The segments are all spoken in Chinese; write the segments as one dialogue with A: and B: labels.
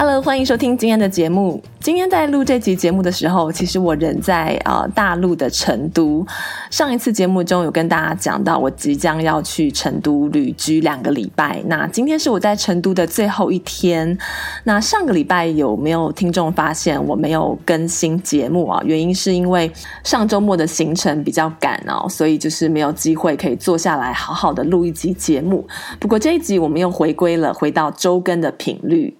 A: Hello，欢迎收听今天的节目。今天在录这集节目的时候，其实我人在呃大陆的成都。上一次节目中有跟大家讲到，我即将要去成都旅居两个礼拜。那今天是我在成都的最后一天。那上个礼拜有没有听众发现我没有更新节目啊？原因是因为上周末的行程比较赶哦，所以就是没有机会可以坐下来好好的录一集节目。不过这一集我们又回归了，回到周更的频率。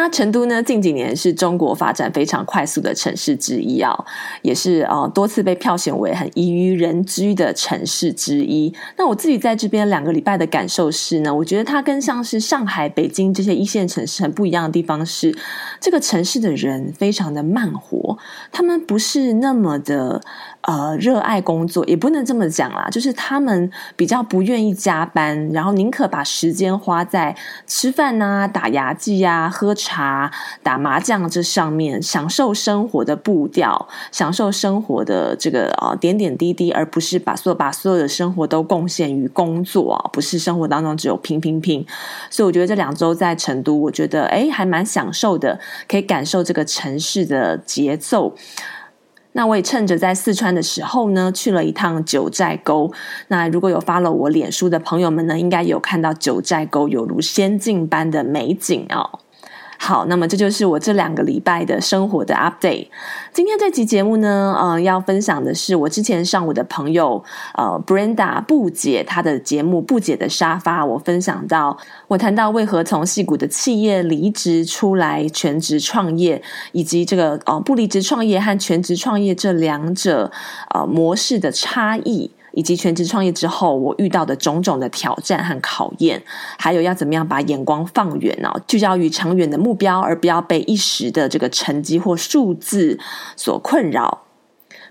A: 那成都呢，近几年是中国发展非常快速的城市之一啊，也是呃多次被票选为很宜于人居的城市之一。那我自己在这边两个礼拜的感受是呢，我觉得它跟像是上海、北京这些一线城市很不一样的地方是，这个城市的人非常的慢活，他们不是那么的。呃，热爱工作也不能这么讲啦，就是他们比较不愿意加班，然后宁可把时间花在吃饭啊、打牙祭啊、喝茶、打麻将这上面，享受生活的步调，享受生活的这个呃点点滴滴，而不是把所把所有的生活都贡献于工作啊，不是生活当中只有拼拼拼。所以我觉得这两周在成都，我觉得诶还蛮享受的，可以感受这个城市的节奏。那我也趁着在四川的时候呢，去了一趟九寨沟。那如果有发了我脸书的朋友们呢，应该有看到九寨沟有如仙境般的美景哦。好，那么这就是我这两个礼拜的生活的 update。今天这期节目呢，呃，要分享的是我之前上我的朋友呃 Brenda 布姐她的节目《布姐的沙发》，我分享到我谈到为何从矽谷的企业离职出来全职创业，以及这个呃不离职创业和全职创业这两者呃模式的差异。以及全职创业之后，我遇到的种种的挑战和考验，还有要怎么样把眼光放远哦，聚焦于长远的目标，而不要被一时的这个成绩或数字所困扰。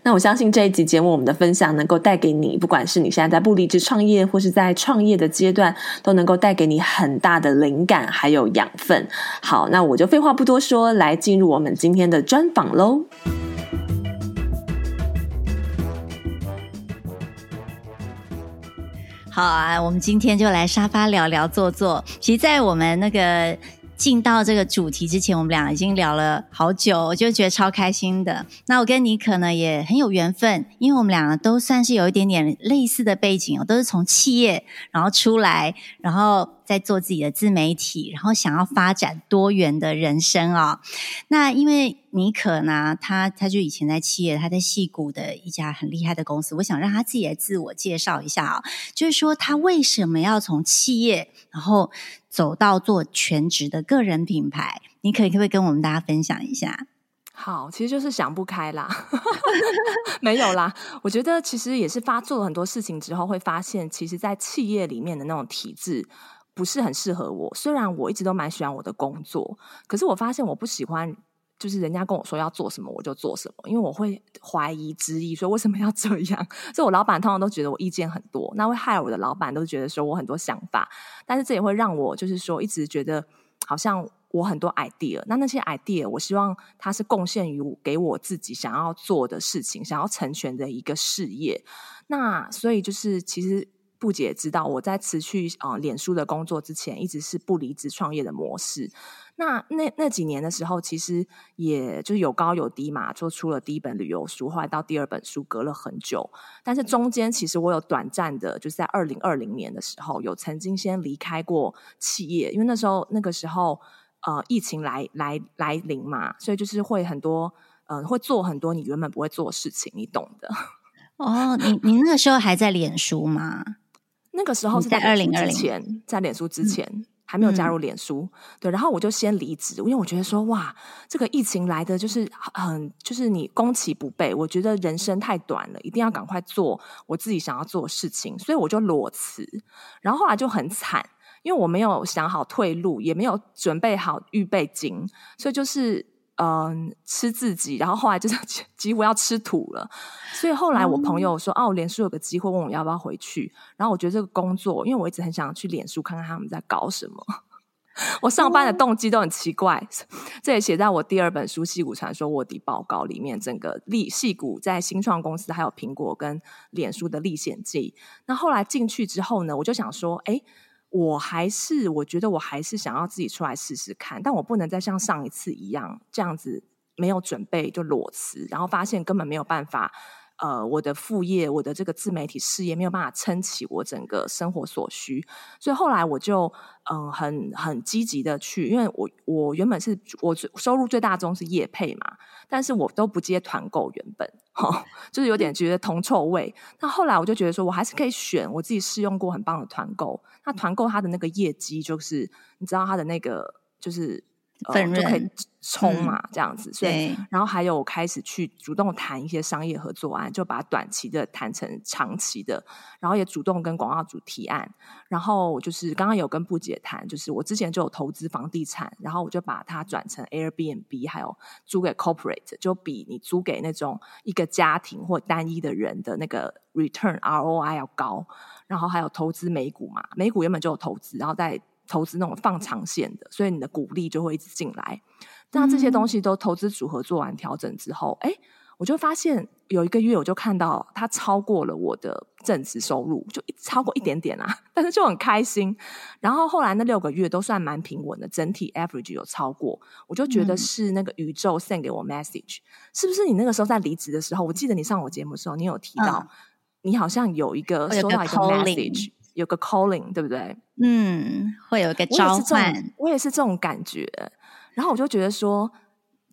A: 那我相信这一集节目，我们的分享能够带给你，不管是你现在在不离职创业，或是在创业的阶段，都能够带给你很大的灵感还有养分。好，那我就废话不多说，来进入我们今天的专访喽。
B: 好啊，我们今天就来沙发聊聊坐坐。其实，在我们那个进到这个主题之前，我们俩已经聊了好久，我就觉得超开心的。那我跟尼可呢也很有缘分，因为我们俩都算是有一点点类似的背景哦，都是从企业然后出来，然后。在做自己的自媒体，然后想要发展多元的人生、哦。那因为尼可呢，他他就以前在企业，他在戏谷的一家很厉害的公司。我想让他自己来自我介绍一下啊、就是说他为什么要从企业，然后走到做全职的个人品牌？你可以可不可以跟我们大家分享一下？
A: 好，其实就是想不开啦，没有啦。我觉得其实也是发做了很多事情之后，会发现，其实，在企业里面的那种体制。不是很适合我。虽然我一直都蛮喜欢我的工作，可是我发现我不喜欢，就是人家跟我说要做什么我就做什么，因为我会怀疑质疑，说为什么要这样？所以我老板通常都觉得我意见很多，那会害我的老板都觉得说我很多想法，但是这也会让我就是说一直觉得好像我很多 idea，那那些 idea 我希望它是贡献于给我自己想要做的事情，想要成全的一个事业。那所以就是其实。不姐知道我在辞去呃脸书的工作之前，一直是不离职创业的模式。那那那几年的时候，其实也就是有高有低嘛，做出了第一本旅游书，后来到第二本书隔了很久。但是中间其实我有短暂的，就是在二零二零年的时候，有曾经先离开过企业，因为那时候那个时候呃疫情来来来临嘛，所以就是会很多、呃、会做很多你原本不会做的事情，你懂的。
B: 哦，你你那个时候还在脸书吗？
A: 那个时候是在二零二零前，在脸书之前、嗯、还没有加入脸书，嗯、对，然后我就先离职，因为我觉得说哇，这个疫情来的就是很，就是你攻其不备，我觉得人生太短了，一定要赶快做我自己想要做的事情，所以我就裸辞，然后后来就很惨，因为我没有想好退路，也没有准备好预备金，所以就是
C: 嗯、呃、吃自己，然后后来就 是几乎要吃土了。所以后来我朋友说，嗯、哦，脸书有个机会问我要不要回去。然后我觉得这个工作，因为我一直很想去脸书看看他们在搞什么。我上班的动机都很奇怪，哦、这也写在我第二本书《戏骨传说卧底报告》里面。整个历戏骨在新创公司，还有苹果跟脸书的历险记。那后来进去之后呢，我就想说，哎，我还是我觉得我还是想要自己出来试试看，但我不能再像上一次一样这样子没有准备就裸辞，然后发现根本没有办法。呃，我的副业，我的这个自媒体事业没有办法撑起我整个生活所需，所以后来我就嗯、很很积极的去，因为我我原本是我收入最大宗是业配嘛，但是我都不接团购，原本哈，就是有点觉得铜臭味。那后来我就觉得说，我还是可以选我自己试用过很棒的团购，那团购它的那个业绩就是，你知道它的那个就是。
B: 分润、呃、就可以冲嘛，嗯、这样子，所以然后还有开始去主动谈一些商业合作案，就把短期的谈成长期的，然后也主动跟广告主提案，然后就是刚刚有跟布姐谈，就是我之前就有投资房地产，然后我就把它转成 Airbnb，还有租给 Corporate，就比你租给那种一个家庭或单一的人的那个 Return ROI 要高，然后还有投资美股嘛，美股原本就有投资，然后再。投资那种放长线的，所以你的股利就会一直进来。那这些东西都投资组合做完调整之后，哎、嗯，我就发现有一个月，我就看到它超过了我的正职收入，就超过一点点啊，但是就很开心。然后后来那六个月都算蛮平稳的，整体 average 有超过，我就觉得是那个宇宙 send 给我 message，、嗯、是不是？你那个时候在离职的时候，我记得你上我节目的时候，你有提到，嗯、你好像有一个收到一个 message。有个 calling，对不对？嗯，会有一个召唤。
C: 我也是这种感觉。然后我就觉得说，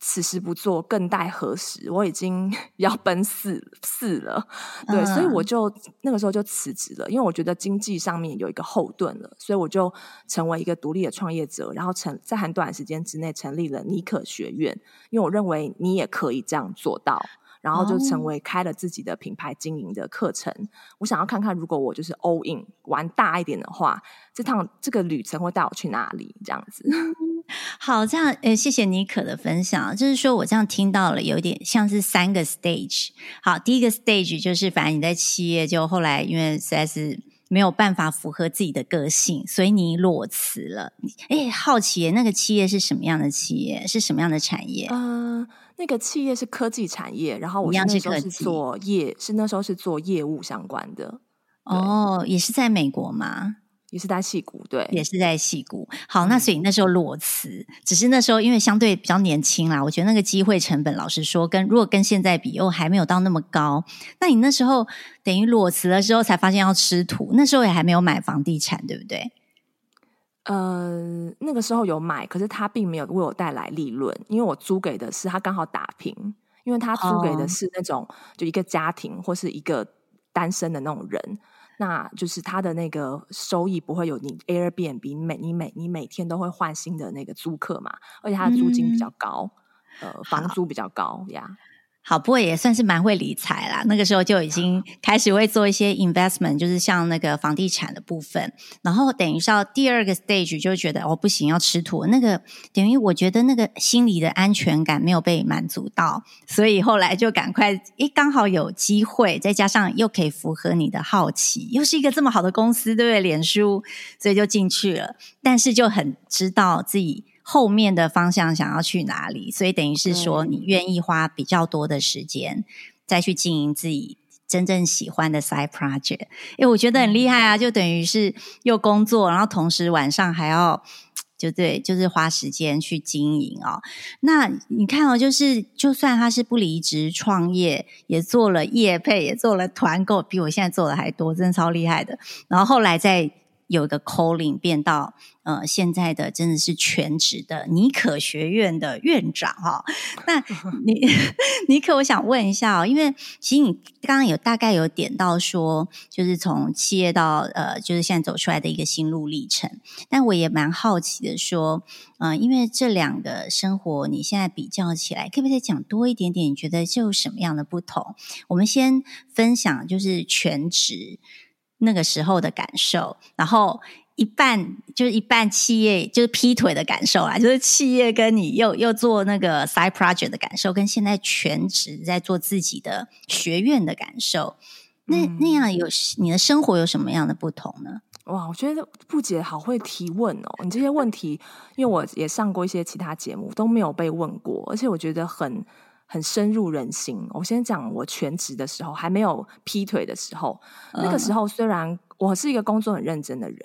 C: 此时不做，更待何时？我已经 要奔四四了，对，嗯、所以我就那个时候就辞职了，因为我觉得经济上面有一个后盾了，所以我就成为一个独立的创业者，然后成在很短时间之内成立了尼可学院，因为我认为你也可以这样做到。然后就成为开了自己的品牌经营的课程。Oh. 我想要看看，如果我就是 all in 玩大一点的话，这趟这个旅程会带我去哪里？这样子。
B: 好，这样呃，谢谢妮可的分享。就是说我这样听到了，有点像是三个 stage。好，第一个 stage 就是，反正你在企业，就后来因为实在是没有办法符合自己的个性，所以你裸辞了。哎，好奇那个企业是什么样的企业？是什么样的产业？
C: 嗯。Uh, 那个企业是科技产业，然后我那时候是做业，是那时候是做业务相关的。
B: 哦，也是在美国吗？
C: 也是在戏谷，对，
B: 也是在戏谷。好，那所以那时候裸辞，嗯、只是那时候因为相对比较年轻啦，我觉得那个机会成本，老实说，跟如果跟现在比，又还没有到那么高。那你那时候等于裸辞了之后，才发现要吃土，那时候也还没有买房地产，对不对？
C: 呃，那个时候有买，可是他并没有为我带来利润，因为我租给的是他刚好打平，因为他租给的是那种、oh. 就一个家庭或是一个单身的那种人，那就是它的那个收益不会有你 Airbnb 你每你每你每天都会换新的那个租客嘛，而且它的租金比较高，mm hmm. 呃，房租比较高呀。
B: 好，不过也算是蛮会理财啦。那个时候就已经开始会做一些 investment，就是像那个房地产的部分。然后等于是到第二个 stage 就觉得哦不行，要吃土。那个等于我觉得那个心理的安全感没有被满足到，所以后来就赶快，诶，刚好有机会，再加上又可以符合你的好奇，又是一个这么好的公司，对不对？脸书，所以就进去了。但是就很知道自己。后面的方向想要去哪里，所以等于是说，你愿意花比较多的时间再去经营自己真正喜欢的 side project。诶，我觉得很厉害啊！就等于是又工作，然后同时晚上还要就对，就是花时间去经营哦。那你看哦，就是就算他是不离职创业，也做了业配，也做了团购，比我现在做的还多，真的超厉害的。然后后来再。有一个 calling 变到呃，现在的真的是全职的尼可学院的院长哈、哦。那你尼可，我想问一下哦，因为其实你刚刚有大概有点到说，就是从企业到呃，就是现在走出来的一个心路历程。但我也蛮好奇的说，嗯、呃，因为这两个生活你现在比较起来，可不可以再讲多一点点？你觉得就有什么样的不同？我们先分享就是全职。那个时候的感受，然后一半就是一半企业就是劈腿的感受啊，就是企业跟你又又做那个 side project 的感受，跟现在全职在做自己的学院的感受，那那样有你的生活有什么样的不同呢？
C: 哇，我觉得布姐好会提问哦！你这些问题，因为我也上过一些其他节目，都没有被问过，而且我觉得很很深入人心。我先讲我全职的时候，还没有劈腿的时候，那个时候虽然我是一个工作很认真的人，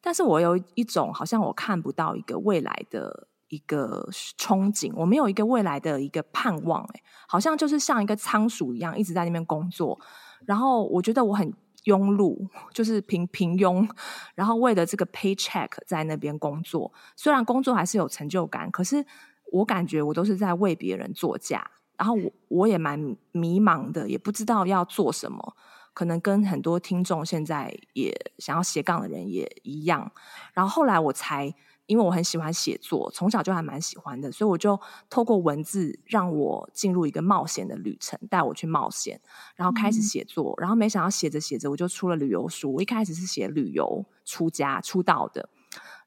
C: 但是我有一种好像我看不到一个未来的一个憧憬，我没有一个未来的一个盼望，哎，好像就是像一个仓鼠一样一直在那边工作，然后我觉得我很。庸碌就是平平庸，然后为了这个 paycheck 在那边工作，虽然工作还是有成就感，可是我感觉我都是在为别人作嫁，然后我我也蛮迷茫的，也不知道要做什么，可能跟很多听众现在也想要斜杠的人也一样，然后后来我才。因为我很喜欢写作，从小就还蛮喜欢的，所以我就透过文字让我进入一个冒险的旅程，带我去冒险，然后开始写作，嗯、然后没想到写着写着我就出了旅游书。我一开始是写旅游出家出道的，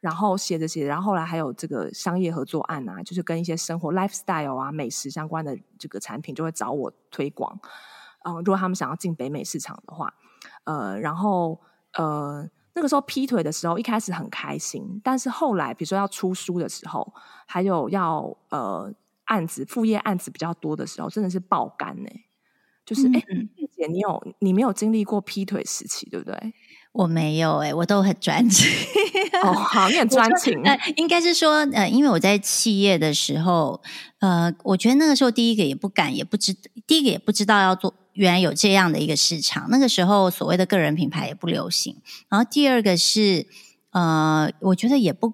C: 然后写着写着，然后后来还有这个商业合作案啊，就是跟一些生活 lifestyle 啊、美食相关的这个产品就会找我推广。嗯，如果他们想要进北美市场的话，呃，然后呃。那个时候劈腿的时候，一开始很开心，但是后来，比如说要出书的时候，还有要呃案子副业案子比较多的时候，真的是爆肝呢。就是哎，嗯、姐，你有你没有经历过劈腿时期，对不对？
B: 我没有哎，我都很专情。
C: 哦，好，你很专情。
B: 呃，应该是说呃，因为我在企业的时候，呃，我觉得那个时候第一个也不敢，也不知第一个也不知道要做。原来有这样的一个市场，那个时候所谓的个人品牌也不流行。然后第二个是，呃，我觉得也不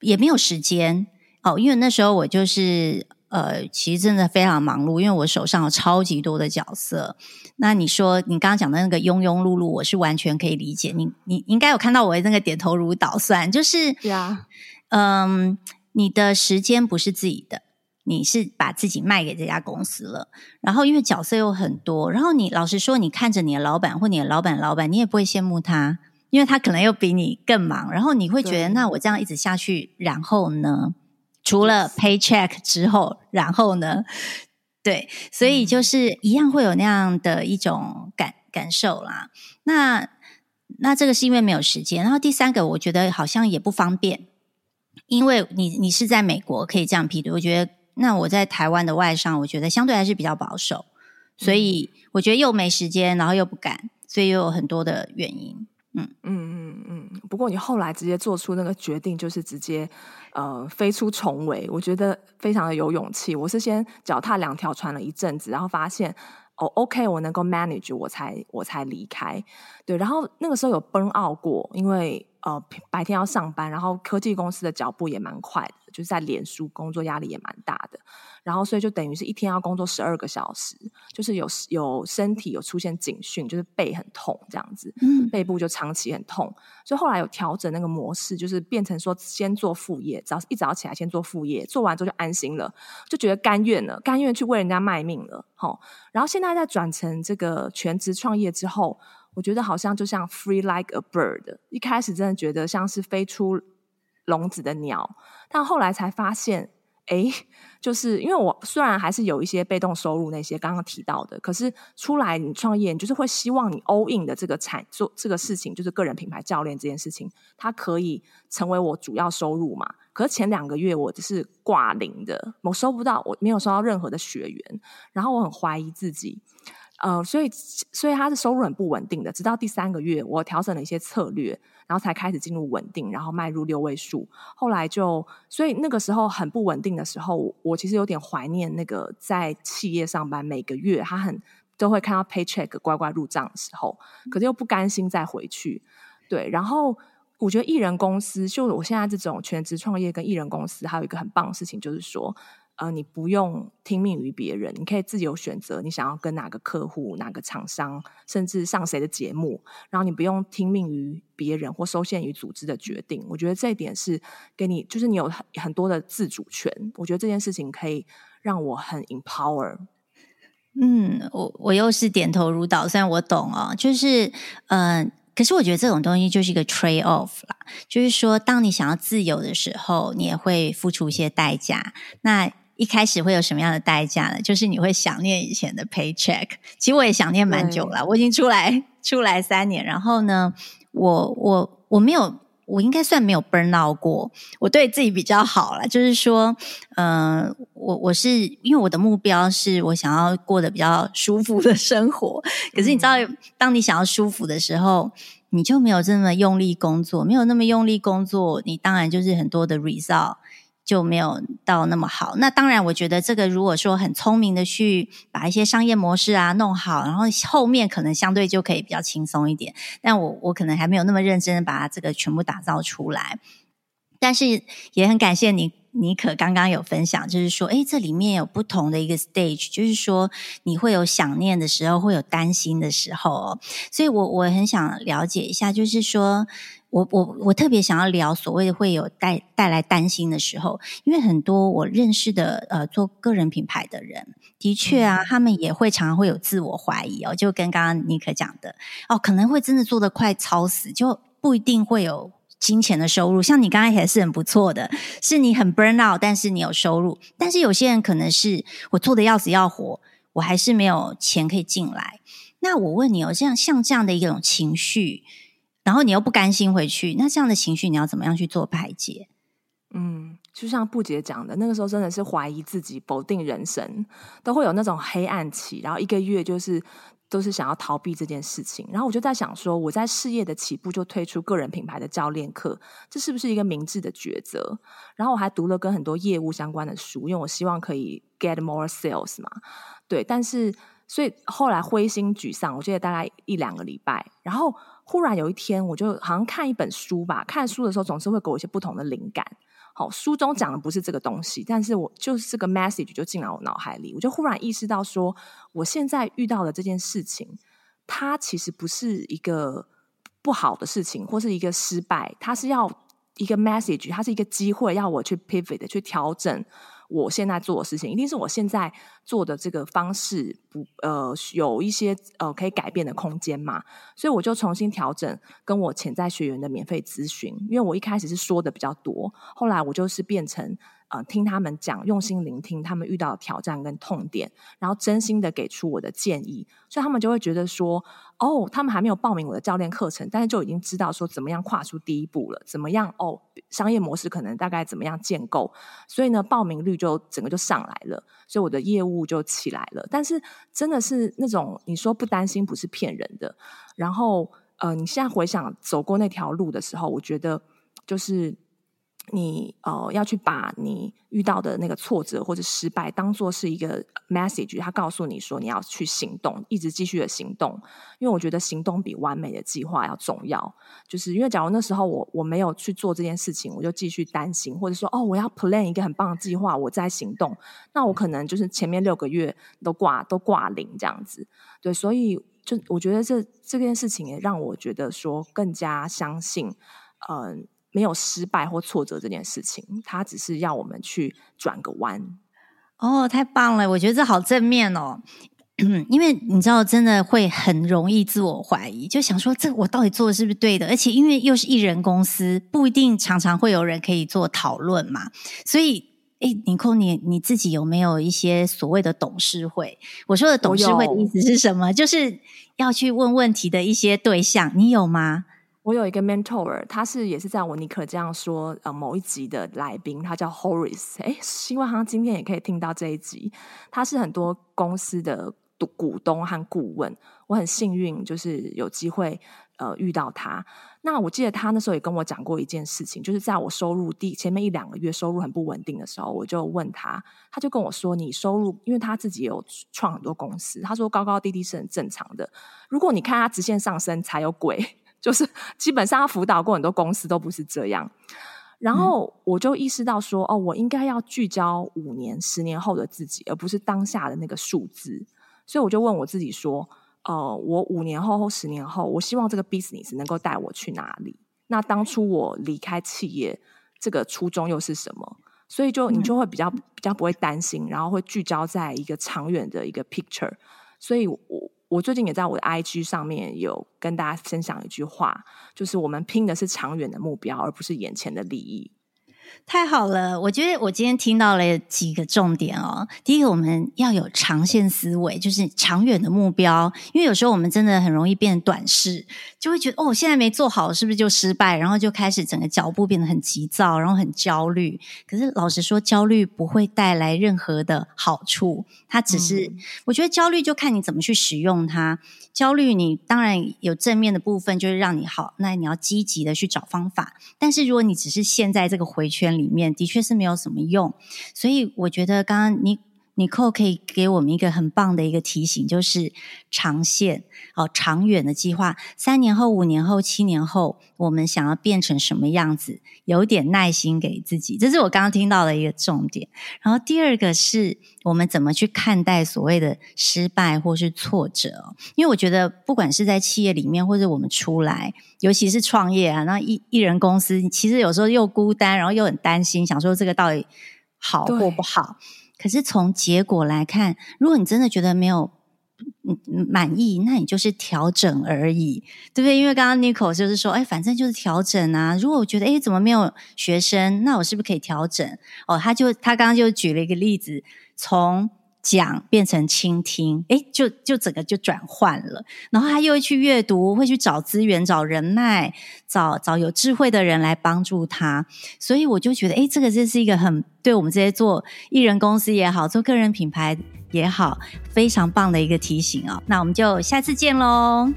B: 也没有时间哦，因为那时候我就是呃，其实真的非常忙碌，因为我手上有超级多的角色。那你说你刚刚讲的那个庸庸碌碌，我是完全可以理解。你你应该有看到我的那个点头如捣蒜，就是
C: 呀，
B: 嗯，你的时间不是自己的。你是把自己卖给这家公司了，然后因为角色又很多，然后你老实说，你看着你的老板或你的老板老板，你也不会羡慕他，因为他可能又比你更忙，然后你会觉得，那我这样一直下去，然后呢？除了 paycheck 之后，然后呢？对，所以就是一样会有那样的一种感感受啦。那那这个是因为没有时间，然后第三个，我觉得好像也不方便，因为你你是在美国可以这样批的，我觉得。那我在台湾的外商，我觉得相对还是比较保守，所以我觉得又没时间，然后又不敢，所以又有很多的原因。嗯
C: 嗯嗯嗯。不过你后来直接做出那个决定，就是直接呃飞出重围，我觉得非常的有勇气。我是先脚踏两条船了一阵子，然后发现哦，OK，我能够 manage，我才我才离开。对，然后那个时候有 burn out 过，因为呃白天要上班，然后科技公司的脚步也蛮快的。就是在脸书工作压力也蛮大，然后所以就等于是一天要工作十二个小时，就是有有身体有出现警讯，就是背很痛这样子，嗯，背部就长期很痛，所以后来有调整那个模式，就是变成说先做副业，早一早起来先做副业，做完之后就安心了，就觉得甘愿了，甘愿去为人家卖命了，齁，然后现在在转成这个全职创业之后，我觉得好像就像 free like a bird，一开始真的觉得像是飞出。笼子的鸟，但后来才发现，哎，就是因为我虽然还是有一些被动收入，那些刚刚提到的，可是出来你创业，你就是会希望你 all in 的这个产做这个事情，就是个人品牌教练这件事情，它可以成为我主要收入嘛。可是前两个月我只是挂零的，我收不到，我没有收到任何的学员，然后我很怀疑自己。呃，所以所以他的收入很不稳定的，直到第三个月，我调整了一些策略，然后才开始进入稳定，然后迈入六位数。后来就，所以那个时候很不稳定的时候，我其实有点怀念那个在企业上班，每个月他很都会看到 paycheck 乖乖入账的时候，可是又不甘心再回去。对，然后我觉得艺人公司，就我现在这种全职创业跟艺人公司，还有一个很棒的事情，就是说。呃，你不用听命于别人，你可以自由选择你想要跟哪个客户、哪个厂商，甚至上谁的节目，然后你不用听命于别人或受限于组织的决定。我觉得这一点是给你，就是你有很很多的自主权。我觉得这件事情可以让我很 empower。
B: 嗯，我我又是点头如捣蒜，我懂哦。就是，嗯、可是我觉得这种东西就是一个 trade off 啦，就是说，当你想要自由的时候，你也会付出一些代价。那一开始会有什么样的代价呢？就是你会想念以前的 paycheck。其实我也想念蛮久了，我已经出来出来三年，然后呢，我我我没有。我应该算没有 burn out 过，我对自己比较好了。就是说，嗯、呃，我我是因为我的目标是我想要过得比较舒服的生活。可是你知道，嗯、当你想要舒服的时候，你就没有这么用力工作，没有那么用力工作，你当然就是很多的 result。就没有到那么好。那当然，我觉得这个如果说很聪明的去把一些商业模式啊弄好，然后后面可能相对就可以比较轻松一点。但我我可能还没有那么认真的把它这个全部打造出来。但是也很感谢你，妮可刚刚有分享，就是说，诶，这里面有不同的一个 stage，就是说你会有想念的时候，会有担心的时候哦。所以我我很想了解一下，就是说。我我我特别想要聊所谓的会有带带来担心的时候，因为很多我认识的呃做个人品牌的人，的确啊，他们也会常常会有自我怀疑哦，就跟刚刚尼克讲的哦，可能会真的做的快超死，就不一定会有金钱的收入。像你刚刚也是很不错的，是你很 burn out，但是你有收入。但是有些人可能是我做的要死要活，我还是没有钱可以进来。那我问你哦，这样像这样的一种情绪。然后你又不甘心回去，那这样的情绪你要怎么样去做排解？
C: 嗯，就像布姐讲的，那个时候真的是怀疑自己、否定人生，都会有那种黑暗期。然后一个月就是都是想要逃避这件事情。然后我就在想说，我在事业的起步就推出个人品牌的教练课，这是不是一个明智的抉择？然后我还读了跟很多业务相关的书，因为我希望可以 get more sales 嘛。对，但是所以后来灰心沮丧，我记得大概一两个礼拜，然后。忽然有一天，我就好像看一本书吧。看书的时候总是会给我一些不同的灵感。好，书中讲的不是这个东西，但是我就是这个 message 就进来我脑海里。我就忽然意识到说，我现在遇到的这件事情，它其实不是一个不好的事情，或是一个失败，它是要一个 message，它是一个机会，要我去 pivot 去调整。我现在做的事情，一定是我现在做的这个方式不呃有一些呃可以改变的空间嘛，所以我就重新调整跟我潜在学员的免费咨询，因为我一开始是说的比较多，后来我就是变成。呃，听他们讲，用心聆听他们遇到的挑战跟痛点，然后真心的给出我的建议，所以他们就会觉得说，哦，他们还没有报名我的教练课程，但是就已经知道说怎么样跨出第一步了，怎么样哦，商业模式可能大概怎么样建构，所以呢，报名率就整个就上来了，所以我的业务就起来了。但是真的是那种你说不担心不是骗人的，然后呃，你现在回想走过那条路的时候，我觉得就是。你呃要去把你遇到的那个挫折或者失败当做是一个 message，他告诉你说你要去行动，一直继续的行动。因为我觉得行动比完美的计划要重要。就是因为假如那时候我我没有去做这件事情，我就继续担心，或者说哦我要 plan 一个很棒的计划，我再行动，那我可能就是前面六个月都挂都挂零这样子。对，所以就我觉得这这件事情也让我觉得说更加相信，嗯、没有失败或挫折这件事情，它只是要我们去转个弯。
B: 哦，太棒了！我觉得这好正面哦。因为你知道，真的会很容易自我怀疑，就想说，这我到底做的是不是对的？而且因为又是艺人公司，不一定常常会有人可以做讨论嘛。所以，哎，尼可，你你自己有没有一些所谓的董事会？我说的董事会的意思是什么？就是要去问问题的一些对象，你有吗？
C: 我有一个 mentor，他是也是在我尼可这样说呃某一集的来宾，他叫 Horace。诶，希望他今天也可以听到这一集。他是很多公司的股东和顾问，我很幸运就是有机会呃遇到他。那我记得他那时候也跟我讲过一件事情，就是在我收入第前面一两个月收入很不稳定的时候，我就问他，他就跟我说：“你收入，因为他自己有创很多公司，他说高高低低是很正常的。如果你看他直线上升才有鬼。”就是基本上，他辅导过很多公司都不是这样。然后我就意识到说，哦，我应该要聚焦五年、十年后的自己，而不是当下的那个数字。所以我就问我自己说，呃，我五年后或十年后，我希望这个 business 能够带我去哪里？那当初我离开企业，这个初衷又是什么？所以就你就会比较比较不会担心，然后会聚焦在一个长远的一个 picture。所以我。我最近也在我的 IG 上面有跟大家分享一句话，就是我们拼的是长远的目标，而不是眼前的利益。
B: 太好了，我觉得我今天听到了几个重点哦。第一个，我们要有长线思维，就是长远的目标。因为有时候我们真的很容易变短视，就会觉得哦，现在没做好，是不是就失败？然后就开始整个脚步变得很急躁，然后很焦虑。可是老实说，焦虑不会带来任何的好处，它只是，嗯、我觉得焦虑就看你怎么去使用它。焦虑，你当然有正面的部分，就是让你好，那你要积极的去找方法。但是如果你只是现在这个回圈里面，的确是没有什么用。所以我觉得刚刚你。Nicole 可以给我们一个很棒的一个提醒，就是长线哦，长远的计划，三年后、五年后、七年后，我们想要变成什么样子？有点耐心给自己，这是我刚刚听到的一个重点。然后第二个是我们怎么去看待所谓的失败或是挫折？因为我觉得，不管是在企业里面，或者我们出来，尤其是创业啊，那一一人公司，其实有时候又孤单，然后又很担心，想说这个到底好或不好。可是从结果来看，如果你真的觉得没有满意，那你就是调整而已，对不对？因为刚刚 Nicole 就是说，哎，反正就是调整啊。如果我觉得，哎，怎么没有学生？那我是不是可以调整？哦，他就他刚刚就举了一个例子，从。讲变成倾听，诶，就就整个就转换了。然后他又会去阅读，会去找资源、找人脉、找找有智慧的人来帮助他。所以我就觉得，诶，这个这是一个很对我们这些做艺人公司也好，做个人品牌也好，非常棒的一个提醒哦。那我们就下次见喽。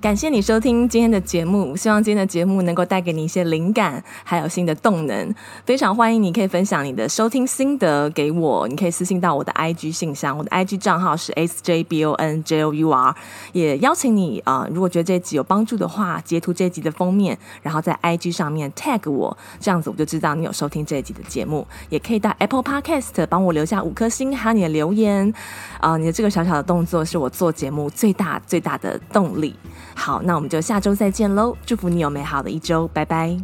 C: 感谢你收听今天的节目，希望今天的节目能够带给你一些灵感，还有新的动能。非常欢迎你可以分享你的收听心得给我，你可以私信到我的 IG 信箱，我的 IG 账号是 sjbonjour。也邀请你啊、如果觉得这一集有帮助的话，截图这一集的封面，然后在 IG 上面 tag 我，这样子我就知道你有收听这一集的节目。也可以到 Apple Podcast 帮我留下五颗星，还有你的留言。啊、你的这个小小的动作是我做节目最大最大的动力。好，那我们就下周再见喽！祝福你有美好的一周，拜拜。